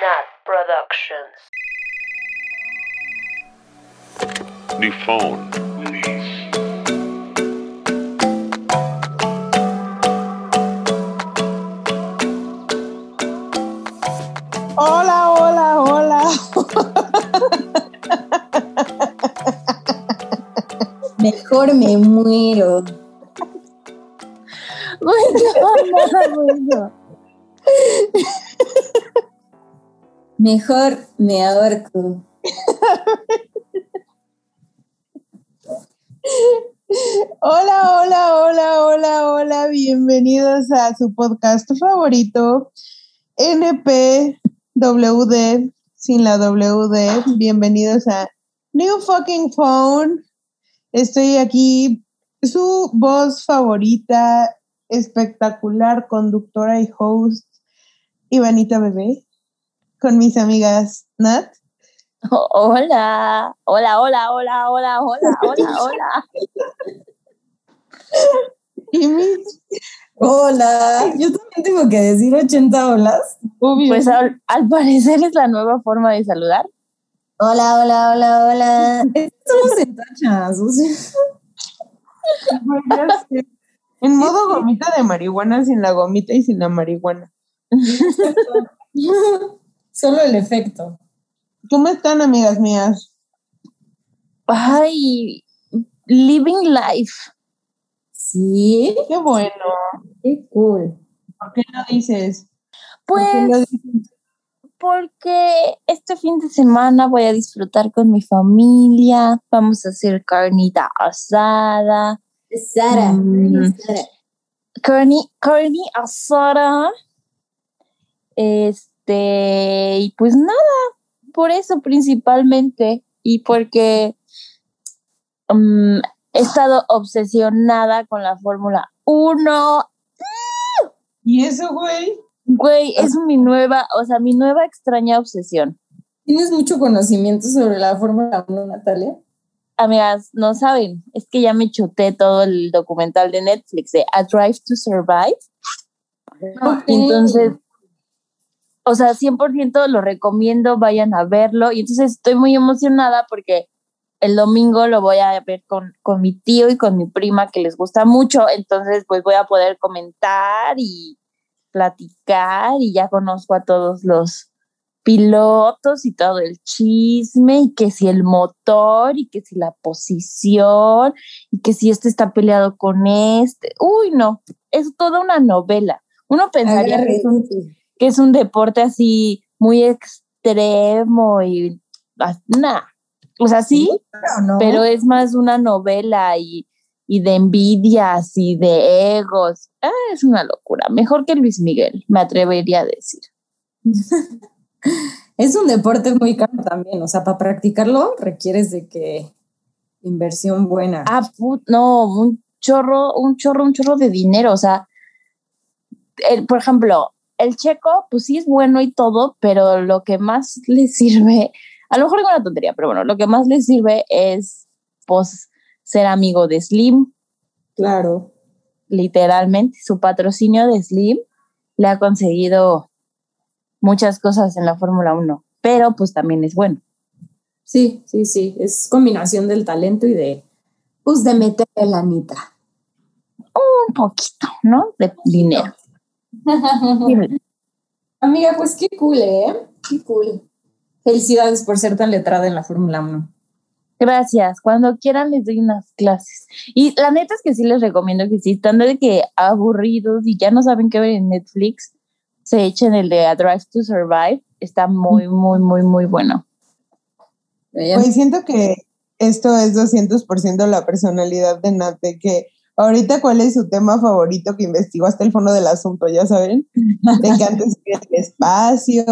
Nat Productions. New phone. Please. Hola, hola, hola. Mejor me muero. Bueno, nada bueno. Mejor me ahorco. Hola, hola, hola, hola, hola. Bienvenidos a su podcast favorito, NPWD, sin la WD. Bienvenidos a New Fucking Phone. Estoy aquí, su voz favorita, espectacular, conductora y host, Ivanita Bebé, con mis amigas Nat. Hola, hola, hola, hola, hola, hola, hola, hola. Y mis, Hola, yo también tengo que decir 80 olas. obvio, Pues al, al parecer es la nueva forma de saludar. Hola, hola, hola, hola. Estamos en tachas. o sea, sé. en modo gomita de marihuana, sin la gomita y sin la marihuana. Solo el efecto. ¿Cómo están, amigas mías? Ay, living life. Sí, Qué bueno. qué cool. ¿Por qué lo dices? ¿Por qué Pues lo dices? porque este fin de semana voy a disfrutar con mi familia. Vamos a hacer carnita asada. Sara, Mm. Sara. Carne, carne asada. Este, y pues nada, por eso principalmente. Y porque mm, he estado obsesionada con la Fórmula 1. ¿Y eso, güey? Güey, es mi nueva, o sea, mi nueva extraña obsesión. ¿Tienes mucho conocimiento sobre la Fórmula 1, Natalia? Amigas, no saben, es que ya me chuté todo el documental de Netflix de A Drive to Survive. Entonces, o sea, 100% lo recomiendo, vayan a verlo. Y entonces estoy muy emocionada porque el domingo lo voy a ver con, con mi tío y con mi prima que les gusta mucho. Entonces, pues voy a poder comentar y platicar y ya conozco a todos los pilotos y todo el chisme y que si el motor y que si la posición y que si este está peleado con este. Uy, no, es toda una novela. Uno pensaría que es un, que es un deporte así muy extremo y nah. O sea, sí, pero es más una novela y, y de envidias y de egos. Ah, es una locura. Mejor que Luis Miguel, me atrevería a decir. es un deporte muy caro también. O sea, para practicarlo requieres de que inversión buena. Ah, no, un chorro, un chorro, un chorro de dinero. O sea, el, por ejemplo, el checo, pues sí es bueno y todo, pero lo que más le sirve, a lo mejor es una tontería, pero bueno, lo que más le sirve es, pues, ser amigo de Slim, Claro. literalmente. Su patrocinio de Slim le ha conseguido muchas cosas en la Fórmula 1, pero pues también es bueno. Sí, sí, sí. Es combinación del talento y de, pues, de meterle la anita. Un poquito, ¿no? De dinero. Amiga, pues qué cool, ¿eh? Qué cool. Felicidades por ser tan letrada en la Fórmula 1. Gracias. Cuando quieran les doy unas clases. Y la neta es que sí les recomiendo que si están de que aburridos y ya no saben qué ver en Netflix, se echen el de A Drive to Survive. Está muy, muy, muy, muy bueno. Pues siento que esto es 200% la personalidad de Nat, de que ahorita cuál es su tema favorito que investigó hasta el fondo del asunto, ya saben, de que antes el espacio.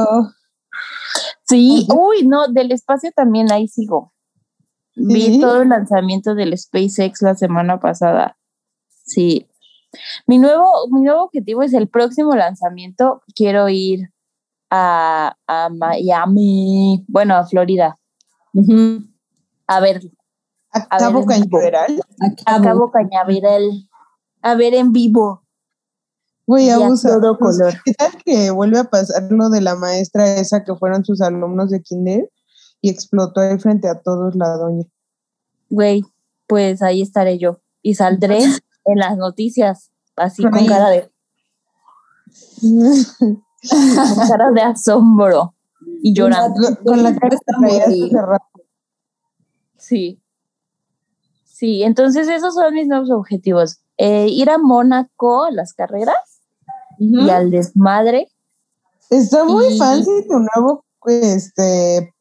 Sí, uy, no, del espacio también ahí sigo. Vi todo el lanzamiento del SpaceX la semana pasada. Sí. Mi nuevo, mi nuevo objetivo es el próximo lanzamiento. Quiero ir a, a Miami, bueno, a Florida, a ver, A A Cabo ver. Cañaveral. a Cabo Cañaveral, a ver en vivo. Voy a usar todo color. ¿Qué tal que vuelve a pasar lo de la maestra esa que fueron sus alumnos de kinder y explotó ahí frente a todos la doña? Güey, pues ahí estaré yo y saldré en las noticias así con cara de con cara de asombro y llorando. con, la cara rato. Sí. Sí, entonces esos son mis nuevos objetivos. Eh, ir a Mónaco a las carreras y al desmadre. Está muy Y- fancy tu nuevo, este,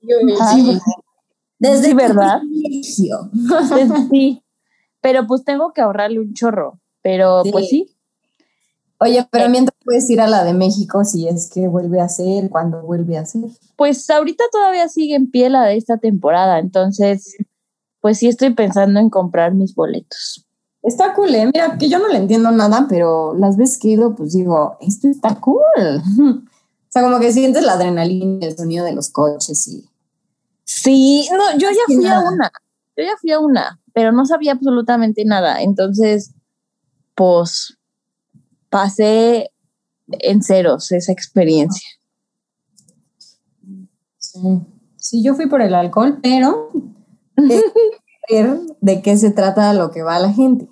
Sí, Desde Sí, ¿verdad? privilegio. Pues, sí, pero pues tengo que ahorrarle un chorro. Pero Sí. pues sí, Oye, pero mientras puedes ir a la de México si es que vuelve a ser, cuando vuelve a ser. pues ahorita todavía sigue en pie la de esta temporada, entonces pues sí estoy pensando en comprar mis boletos. Está cool, ¿eh? Mira, que yo no le entiendo nada, pero las veces que he ido, pues digo, esto está cool. O sea, como que sientes la adrenalina, el sonido de los coches y... Sí, no, yo ya fui a una, yo ya fui a una, pero no sabía absolutamente nada, entonces pues pasé en ceros esa experiencia. Sí. Sí, yo fui por el alcohol, pero es ver de qué se trata lo que va la gente.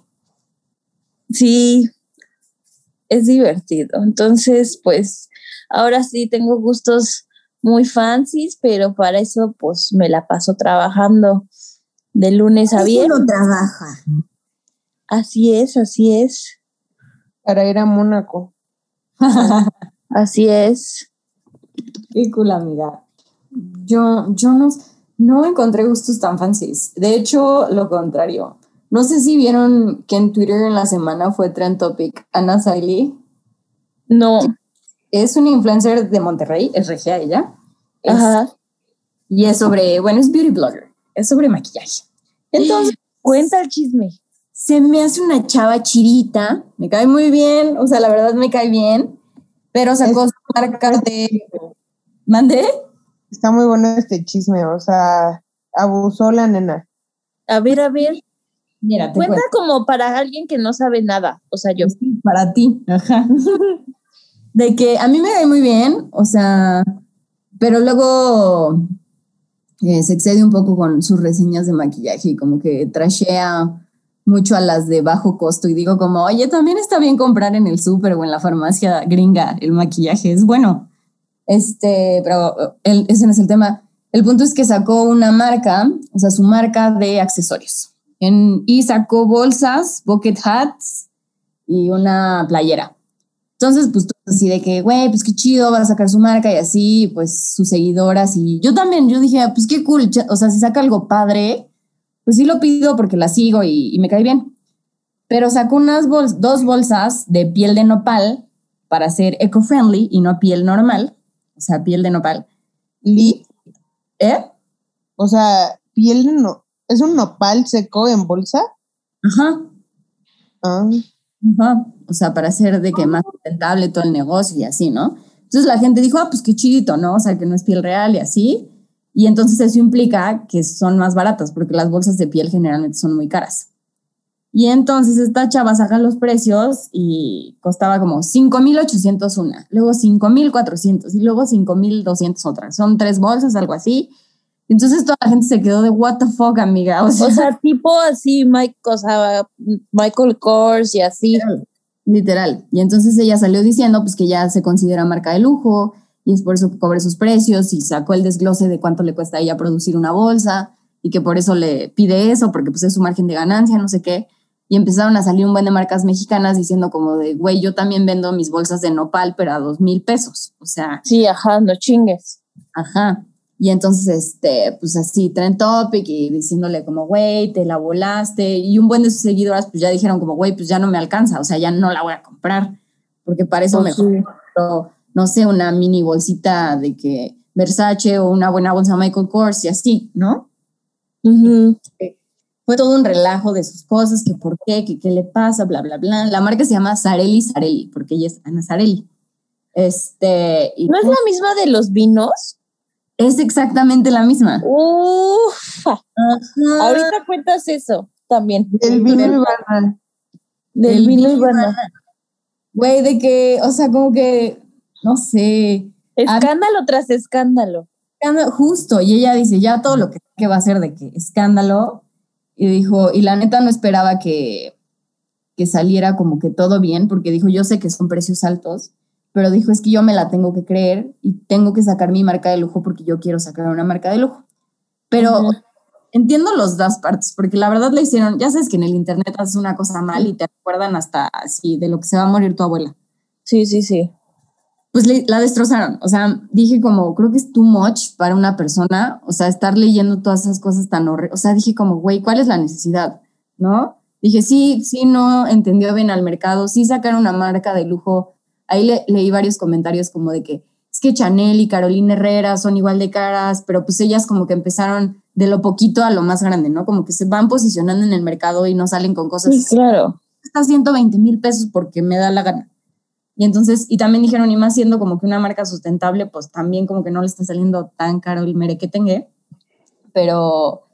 Sí, es divertido. Entonces, pues ahora sí tengo gustos muy fancies, pero para eso pues me la paso trabajando de lunes a viernes. trabaja. Así es, así es, para ir a Mónaco. así es. Qué cool, amiga. Yo, yo no, no encontré gustos tan fancies. De hecho, lo contrario. No sé si vieron que en Twitter en la semana fue trend topic Ana Siley. No, Es una influencer de Monterrey, es regia ella. Es- ajá. Y es sobre, bueno, es beauty blogger, es sobre maquillaje. Entonces, Cuenta el chisme. se me hace una chava chirita, me cae muy bien, o sea, la verdad me cae bien, pero sacó Es- su marca de... ¿Mandé? Está muy bueno este chisme, o sea, abusó la nena. A ver, a ver. Mira, te Cuenta cuento. como para alguien que no sabe nada. O sea, yo. Sí, para ti. Ajá. De que a mí me cae muy bien, o sea, pero luego eh, se excede un poco con sus reseñas de maquillaje y como que trashea mucho a las de bajo costo y digo como, oye, también está bien comprar en el súper o en la farmacia gringa el maquillaje, es bueno. Este, pero el- ese no es el tema. El punto es que sacó una marca, o sea, su marca de accesorios. En- y sacó bolsas, bucket hats y una playera. Entonces, pues tú así de que, güey, pues qué chido, va a sacar su marca y así, pues sus seguidoras. Y yo también, yo dije, pues qué cool, o sea, si saca algo padre, pues sí lo pido porque la sigo y, y me cae bien. Pero sacó unas bols- dos bolsas de piel de nopal para ser eco-friendly y no piel normal, o sea, piel de nopal. Li- ¿Eh? o sea, piel de no, es un nopal seco en bolsa. Ajá. Ah, Ajá. O sea, para hacer de que más rentable todo el negocio y así, ¿no? Entonces la gente dijo, ah, pues qué chidito, ¿no? O sea, que no es piel real y así. Y entonces eso implica que son más baratas, porque las bolsas de piel generalmente son muy caras. Y entonces esta chava saca los precios y costaba como 5,800 una, luego 5,400 y luego 5,200 otras. Son tres bolsas, algo así. Entonces toda la gente se quedó de, what the fuck, amiga. O sea, O sea, tipo así, Mike, o sea, Michael Kors y así. Literal. Y entonces ella salió diciendo pues que ya se considera marca de lujo y es por eso que cobre sus precios y sacó el desglose de cuánto le cuesta a ella producir una bolsa y que por eso le pide eso, porque pues es su margen de ganancia, no sé qué. Y empezaron a salir un buen de marcas mexicanas diciendo como de, güey, yo también vendo mis bolsas de nopal, pero a dos mil pesos. O sea, Sí, ajá, no chingues. Ajá. Y entonces, este, pues así, Trend Topic y diciéndole como, güey, te la volaste. Y un buen de sus seguidoras, pues ya dijeron como, güey, pues ya no me alcanza, o sea, ya no la voy a comprar. Porque para eso Pues mejor, sí. no sé, una mini bolsita de que Versace o una buena bolsa Michael Kors y así, ¿no? Ujú. Fue todo un relajo de sus cosas, que por qué, que qué le pasa, bla, bla, bla. La marca se llama Sarelli Sarelli, porque ella es Ana Sarelli. Este, y ¿No es la misma de los vinos? es exactamente la misma. Uf, Ajá. ahorita cuentas eso también. el vino Ibarra. Del El vino Ivana. Güey, de que, o sea, como que, no sé. Escándalo tras escándalo. Justo, y ella dice, ya todo lo que, que va a ser de que escándalo, y dijo, y la neta no esperaba que, que saliera como que todo bien, porque dijo, yo sé que son precios altos, pero dijo, es que yo me la tengo que creer y tengo que sacar mi marca de lujo porque yo quiero sacar una marca de lujo. Pero entiendo los dos partes, porque la verdad le hicieron, ya sabes que en el internet haces una cosa mal y te acuerdan hasta así de lo que se va a morir tu abuela. Sí, sí, sí. Pues la destrozaron. O sea, dije como, creo que es too much para una persona. O sea, estar leyendo todas esas cosas tan horribles. O sea, dije como, güey, ¿cuál es la necesidad? ¿No? Dije, sí, sí, no entendió bien al mercado. Sí sacaron una marca de lujo. Ahí leí varios comentarios como de que es que Chanel y Carolina Herrera son igual de caras, pero pues ellas como que empezaron de lo poquito a lo más grande, ¿no? Como que se van posicionando en el mercado y no salen con cosas. Sí, claro. Está 120 mil pesos porque me da la gana. Y entonces, y también dijeron, y más siendo como que una marca sustentable, pues también como que no le está saliendo tan caro el mere que tenga. Pero,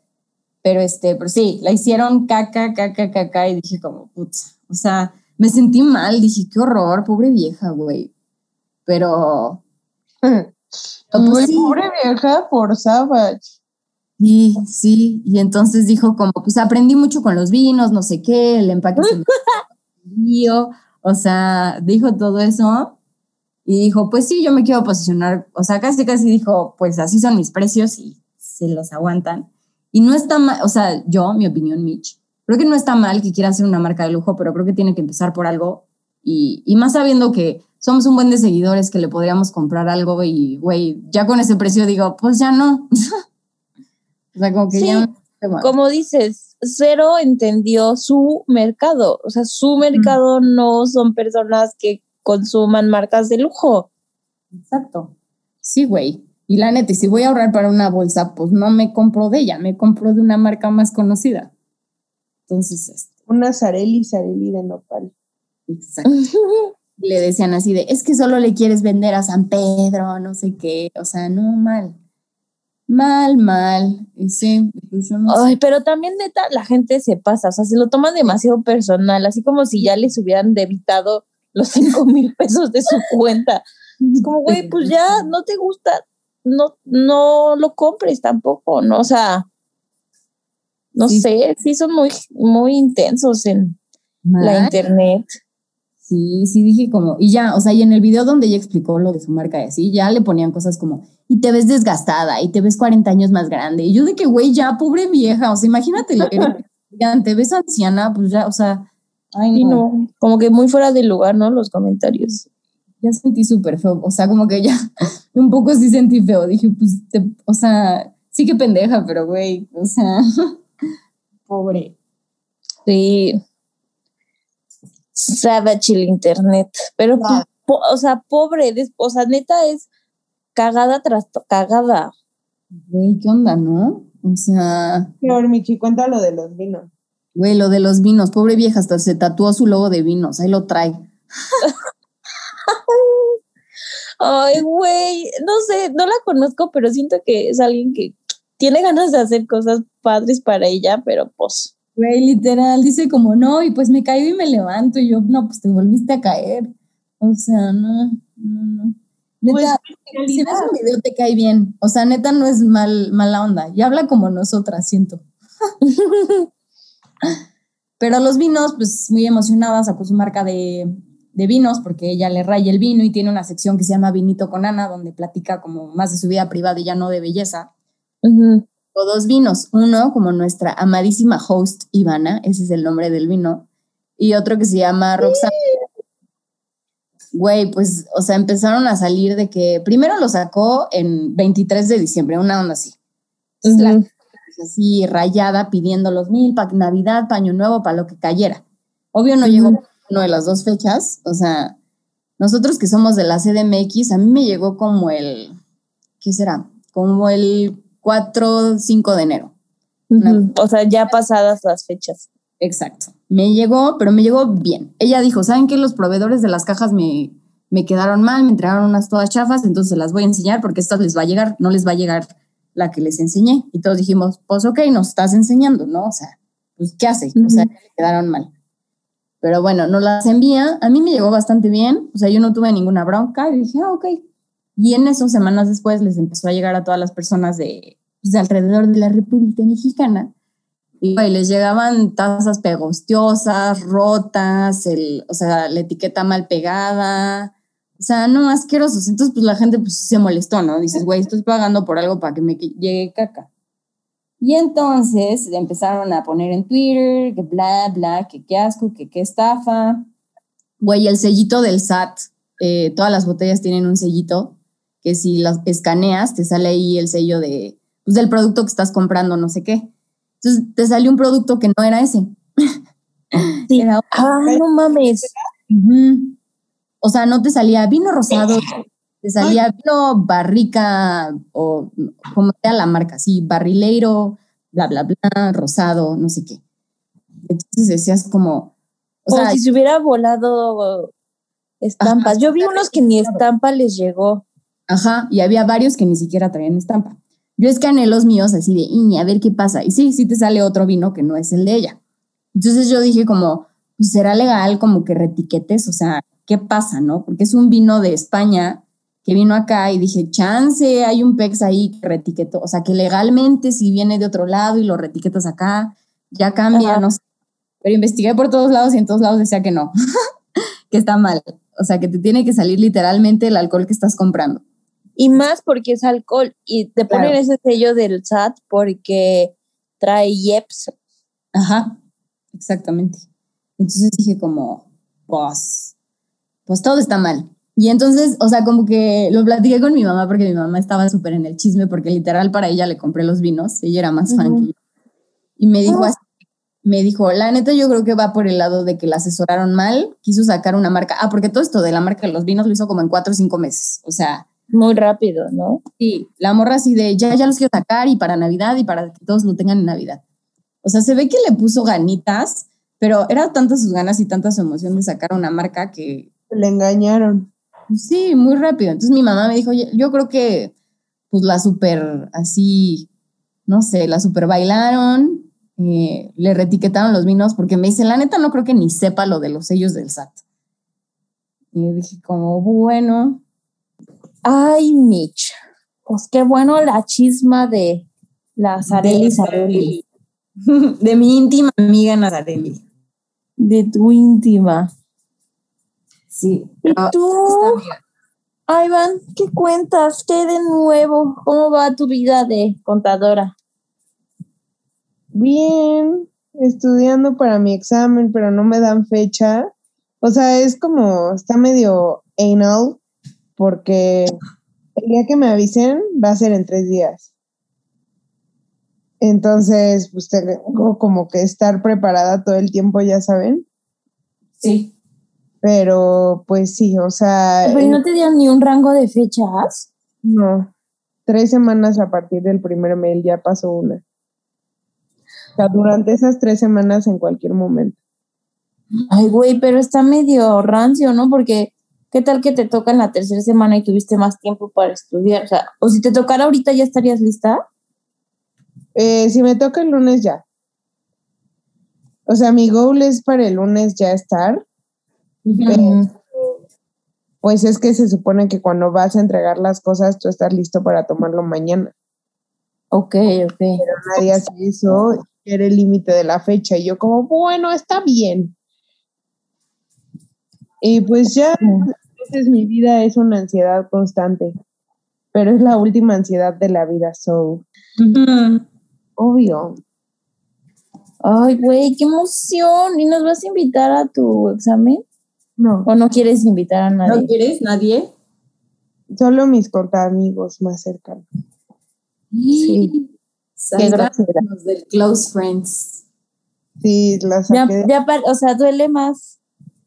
pero este, pero sí, la hicieron caca, caca, caca, y dije como, putz, o sea, me sentí mal, dije, qué horror, pobre vieja, güey. Pero... pues, pobre vieja por Savage. Sí, sí, y entonces dijo como, pues aprendí mucho con los vinos, no sé qué, el empaque se o sea, dijo todo eso y dijo, pues sí, yo me quiero posicionar, o sea, casi casi dijo, pues así son mis precios y se los aguantan. Y no está mal, o sea, yo, mi opinión, Mitch, creo que no está mal que quiera hacer una marca de lujo, pero creo que tiene que empezar por algo y, y más sabiendo que somos un buen de seguidores que le podríamos comprar algo y, güey, ya con ese precio digo, pues ya no. O sea, como que ya Como dices, cero entendió su mercado. O sea, su mercado no son personas que consuman marcas de lujo. Exacto. Sí, güey. Y la neta, y si voy a ahorrar para una bolsa, pues no me compro de ella, me compro de una marca más conocida. Entonces, este. Una Sareli, Sareli de Nopal. Exacto. le decían así de, es que solo le quieres vender a San Pedro, no sé qué, o sea, no mal. Mal, mal. Sí, pues Ay, pero también neta, la gente se pasa, o sea, se lo toma demasiado personal, así como si ya les hubieran debitado los cinco mil pesos de su cuenta. Es como, güey, pues ya no te gusta, no, no lo compres tampoco, ¿no? O sea, no sé, sí son muy, muy intensos en la internet. Sí, sí dije como, y ya, o sea, y en el video donde ella explicó lo de su marca y así, ya le ponían cosas como, y te ves desgastada, y te ves 40 años más grande. Y yo de que, güey, ya, pobre vieja, o sea, imagínate, te ves anciana, pues ya, o sea, ay, no. Como que muy fuera de lugar, ¿no? Los comentarios. Ya sentí súper feo, o sea, como que ya, un poco sí sentí feo, dije, pues, o sea, sí que pendeja, pero güey, o sea, pobre. Sí savage el internet. Pero, o sea, pobre, o sea, neta es cagada tras cagada. Güey, ¿qué onda, no? O sea. Peor, Michi, cuenta lo de los vinos. Güey, lo de los vinos, pobre vieja, hasta se tatuó su logo de vinos, ahí lo trae. Ay, güey, no sé, no la conozco, pero siento que es alguien que tiene ganas de hacer cosas padres para ella, pero pues Güey, literal, dice como, no, y pues me caigo y me levanto, y yo, no, pues te volviste a caer. O sea, no, no, no. Neta, pues, si ves un video te cae bien. O sea, neta no es mal, mala onda. Y habla como nosotras, siento. Pero los vinos, pues muy emocionada, sacó su marca de, de, vinos porque ella le raya el vino y tiene una sección que se llama Vinito con Ana, donde platica como más de su vida privada y ya no de belleza o dos vinos. Uno, como nuestra amadísima host Ivana, ese es el nombre del vino, y otro que se llama Roxana. Güey, pues, o sea, empezaron a salir de que primero lo sacó en 23 de diciembre, una onda así. así rayada pidiendo los mil para Navidad, paño nuevo, para lo que cayera. Obvio no llegó uno de las dos fechas, o sea, nosotros que somos de la CDMX, a mí me llegó como el, ¿qué será? Como el 4, 5 de enero. O sea, ya pasadas las fechas. Exacto. Me llegó, pero me llegó bien. Ella dijo, ¿saben qué? Los proveedores de las cajas me, me quedaron mal, me entregaron unas todas chafas, entonces las voy a enseñar porque estas les va a llegar, no les va a llegar la que les enseñé. Y todos dijimos, pues ok, nos estás enseñando, ¿no? O sea, pues ¿qué hace? O sea, quedaron mal. Pero bueno, nos las envía. A mí me llegó bastante bien. O sea, yo no tuve ninguna bronca y dije, ah, ok. Y en esas semanas después les empezó a llegar a todas las personas de, pues, de alrededor de la República Mexicana. Y les llegaban tazas pegostiosas, rotas, el, o sea, la etiqueta mal pegada. O sea, no, asquerosos. Entonces, pues la gente pues se molestó, ¿no? Dices, güey, estoy pagando por algo para que me llegue caca. Y entonces empezaron a poner en Twitter que bla, bla, que qué asco, que qué estafa. Güey, el sellito del SAT, eh, todas las botellas tienen un sellito que si las escaneas te sale ahí el sello de, pues, del producto que estás comprando, no sé qué. Entonces te salió un producto que no era ese. Sí. ah, no mames. O sea, no te salía vino rosado, te salía vino barrica o como sea la marca, sí, barrileiro, bla, bla, bla, rosado, no sé qué. Entonces decías como... O sea, si se hubiera volado estampas. Yo vi unos que ni estampa les llegó. Ajá, y había varios que ni siquiera traían estampa. Yo escaneé los míos así de, a ver qué pasa. Y sí, sí te sale otro vino que no es el de ella. Entonces yo dije como, pues será legal como que retiquetes, o sea, ¿qué pasa, no? Porque es un vino de España que vino acá y dije, chance, hay un PEX ahí que retiquetó, o sea, que legalmente si viene de otro lado y lo retiquetas acá, ya cambia, no sé. Pero investigué por todos lados y en todos lados decía que no, que está mal. O sea, que te tiene que salir literalmente el alcohol que estás comprando. Y más porque es alcohol y te ponen ese sello del SAT porque trae IEPS. Ajá, exactamente. Entonces dije como, pues, pues todo está mal. Y entonces, o sea, como que lo platiqué con mi mamá porque mi mamá estaba súper en el chisme porque literal para ella le compré los vinos, ella era más fan que yo. Y me dijo así, me dijo, la neta yo creo que va por el lado de que la asesoraron mal, quiso sacar una marca, ah, porque todo esto de la marca de los vinos lo hizo como en cuatro o cinco meses, o sea. Muy rápido, ¿no? Sí, la morra así de, ya, ya los quiero sacar y para Navidad y para que todos lo tengan en Navidad. O sea, se ve que le puso ganitas, pero era tantas sus ganas y tanta su emoción de sacar una marca que... Le engañaron. Sí, muy rápido. Entonces mi mamá me dijo, yo creo que pues la super así, no sé, la super bailaron, eh, le retiquetaron los vinos porque me dice, la neta no creo que ni sepa lo de los sellos del SAT. Y yo dije como, bueno. Ay, Mitch, pues qué bueno la chisma de Nazarelli Zarelli. De mi íntima amiga Nazarelli. De tu íntima. Sí. ¿Y tú? Iván, ¿qué cuentas? ¿Qué de nuevo? ¿Cómo va tu vida de contadora? Bien, estudiando para mi examen, pero no me dan fecha. O sea, es como, está medio anal, porque el día que me avisen va a ser en tres días. Entonces, pues tengo como que estar preparada todo el tiempo, ya saben. Sí. Pero pues sí, o sea... ¿Pero no te dieron ni un rango de fechas? No, tres semanas a partir del primer mail ya pasó una. O sea, durante esas tres semanas en cualquier momento. Ay, güey, pero está medio rancio, ¿no? Porque ¿qué tal que te toca en la tercera semana y tuviste más tiempo para estudiar? O sea, o si te tocara ahorita, ¿ya estarías lista? Eh, si me toca el lunes, ya. O sea, mi goal es para el lunes ya estar, pues es que se supone que cuando vas a entregar las cosas, tú estás listo para tomarlo mañana. Ok, ok. Pero nadie hace eso, era el límite de la fecha. Y yo como, bueno, está bien. Y pues ya, entonces mi vida es una ansiedad constante, pero es la última ansiedad de la vida, so. Obvio. Ay, güey, qué emoción. ¿Y nos vas a invitar a tu examen? No. ¿O no quieres invitar a nadie? ¿No quieres nadie? Solo mis amigos más cercanos. Sí. Qué del close friends. Sí, las ya, ya, o sea, duele más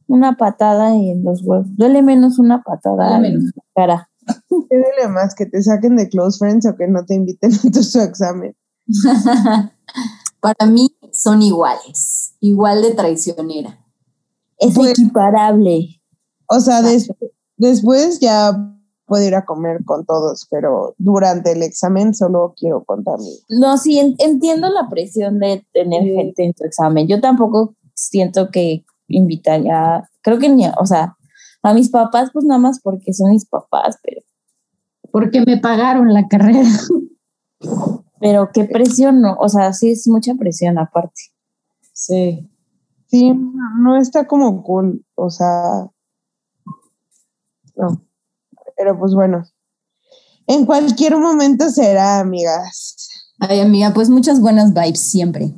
una patada en los huevos. Duele menos una patada en la cara. ¿Qué duele más? ¿Que te saquen de close friends o que no te inviten a tu examen? Para mí son iguales, igual de traicionera es pues, equiparable. O sea, después ya puedo ir a comer con todos, pero durante el examen solo quiero contar No, sí, entiendo la presión de tener gente en tu examen. Yo tampoco siento que invitaría, creo que ni, o sea, a mis papás, pues nada más porque son mis papás, pero. Porque me pagaron la carrera. Pero qué presión, ¿no? O sea, sí es mucha presión aparte. Sí. Sí, no está como cool, o sea, no. Pero pues bueno, en cualquier momento será, amigas. Ay, amiga, pues muchas buenas vibes siempre.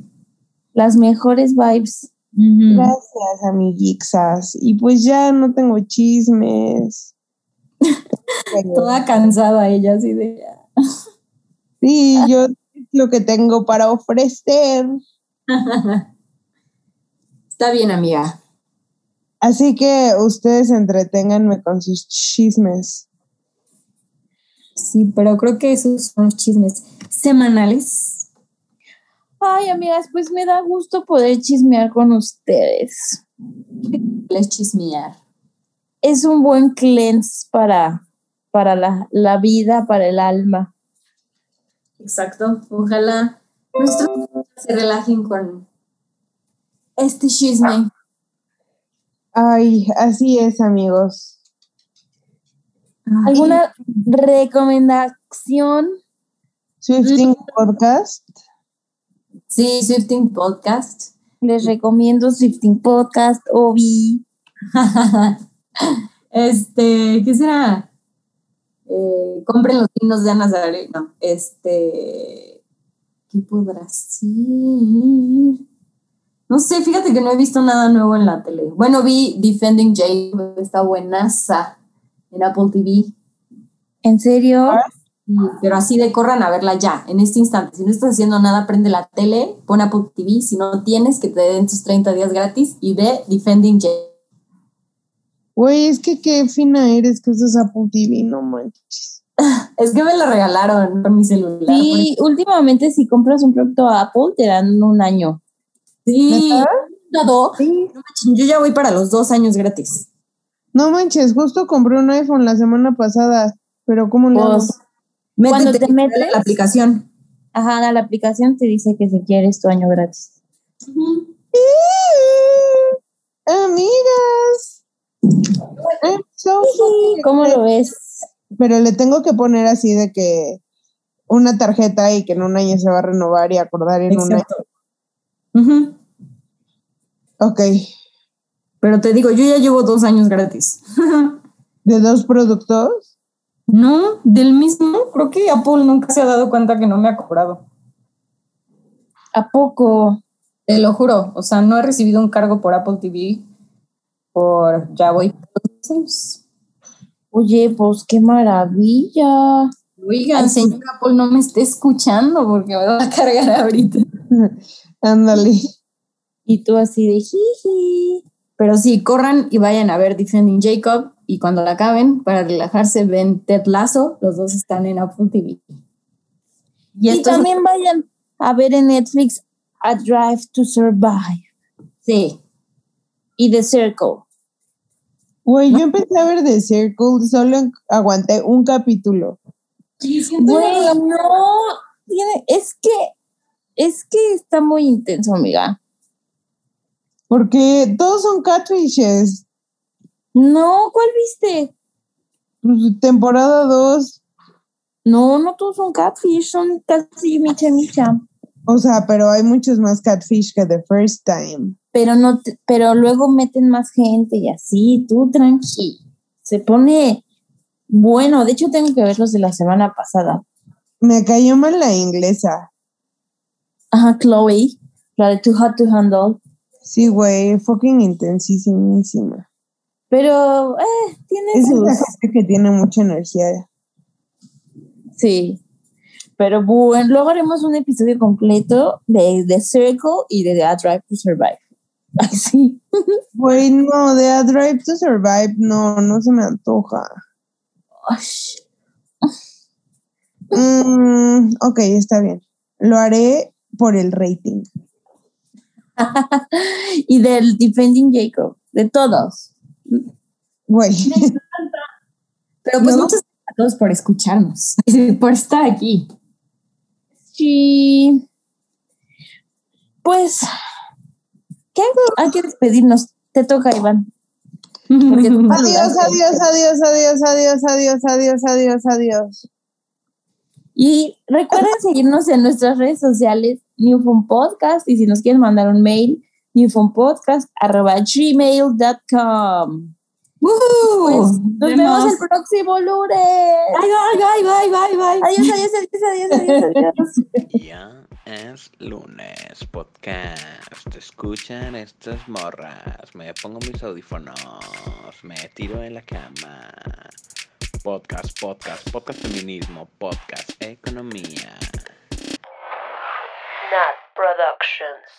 Las mejores vibes. Gracias, amiguixas. Y pues ya no tengo chismes. Toda cansada ella, así de... sí, yo lo que tengo para ofrecer. Está bien, amiga. Así que ustedes entreténganme con sus chismes. Sí, pero creo que esos son los chismes semanales. Ay, amigas, pues me da gusto poder chismear con ustedes. Les chismear. Es un buen cleanse para, para la, la vida, para el alma. Exacto. Ojalá nuestros se relajen con este chisme. Ay, así es, amigos. ¿Alguna recomendación? Swifting Podcast. Sí, Swifting Podcast. Les recomiendo Swifting Podcast, Obi. este, ¿qué será? Eh, compren los vinos de Ana No, este, ¿qué podrá ser? No sé, fíjate que no he visto nada nuevo en la tele. Bueno, vi Defending Jacob, está buenaza en Apple TV. ¿En serio? Sí, pero así de corran a verla ya, en este instante. Si no estás haciendo nada, prende la tele, pon Apple TV. Si no tienes, que te den tus 30 días gratis y ve Defending Jacob. Güey, es que qué fina eres que usas Apple TV, no manches. es que me la regalaron con mi celular. Sí, últimamente si compras un producto Apple te dan un año. Sí, yo ya voy para los dos años gratis. No manches, justo compré un iPhone la semana pasada, pero ¿cómo le hago? Cuando te metes la aplicación. Ajá, la aplicación te dice que si quieres tu año gratis. Amigas. ¿Cómo lo ves? Pero le tengo que poner así de que una tarjeta y que en un año se va a renovar y acordar en un año. Ok. Pero te digo, yo ya llevo dos años gratis. ¿De dos productos? No, del mismo. Creo que Apple nunca se ha dado cuenta que no me ha cobrado. ¿A poco? Te lo juro. O sea, no he recibido un cargo por Apple TV por ya voy. Oye, pues qué maravilla. Oigan, señor Apple, no me esté escuchando porque me va a cargar ahorita. Ándale. Y tú así de jiji. Pero sí, corran y vayan a ver Defending Jacob y cuando la acaben, para relajarse, ven Ted Lasso. Los dos están en Apple TV. Y, también vayan a ver en Netflix A Drive to Survive. Sí. Y The Circle. Güey, yo empecé a ver The Circle, solo aguanté un capítulo. Güey, no. Es que, es que está muy intenso, amiga. Porque todos son catfishes. No, ¿cuál viste? Pues, temporada 2. No, no todos son catfish, son casi micha micha. O sea, pero hay muchos más catfish que the first time. Pero no, pero luego meten más gente y así, tú tranqui. Se pone bueno, de hecho tengo que ver los de la semana pasada. Me cayó mal la inglesa. Ajá, Chloe, la de Too Hot to Handle. Sí, güey, fucking intensísima. Pero, eh, tiene es gente que tiene mucha energía. Sí. Pero bueno, luego haremos un episodio completo de The Circle y de The Drive to Survive. Así. Güey, no, The A Drive to Survive, no, no se me antoja. Mm, ok, está bien. Lo haré por el rating. y del Defending Jacob, de todos. Güey. Pero pues muchas gracias a todos por escucharnos, por estar aquí. Sí. Pues, ¿qué? Hay que despedirnos. Te toca, Iván. adiós, adiós, adiós, adiós, adiós, adiós, adiós, adiós, adiós. Y recuerden seguirnos en nuestras redes sociales, Newfound Podcast, y si nos quieren mandar un mail, newfoundpodcast.gmail.com. Pues, nos vemos el próximo lunes. Bye, bye, bye, bye, bye, Adiós, adiós, adiós, adiós, adiós, Ya es lunes, podcast. Escuchan estas morras. Me pongo mis audífonos. Me tiro en la cama. Podcast, podcast, podcast feminismo, podcast economía. Nat Productions.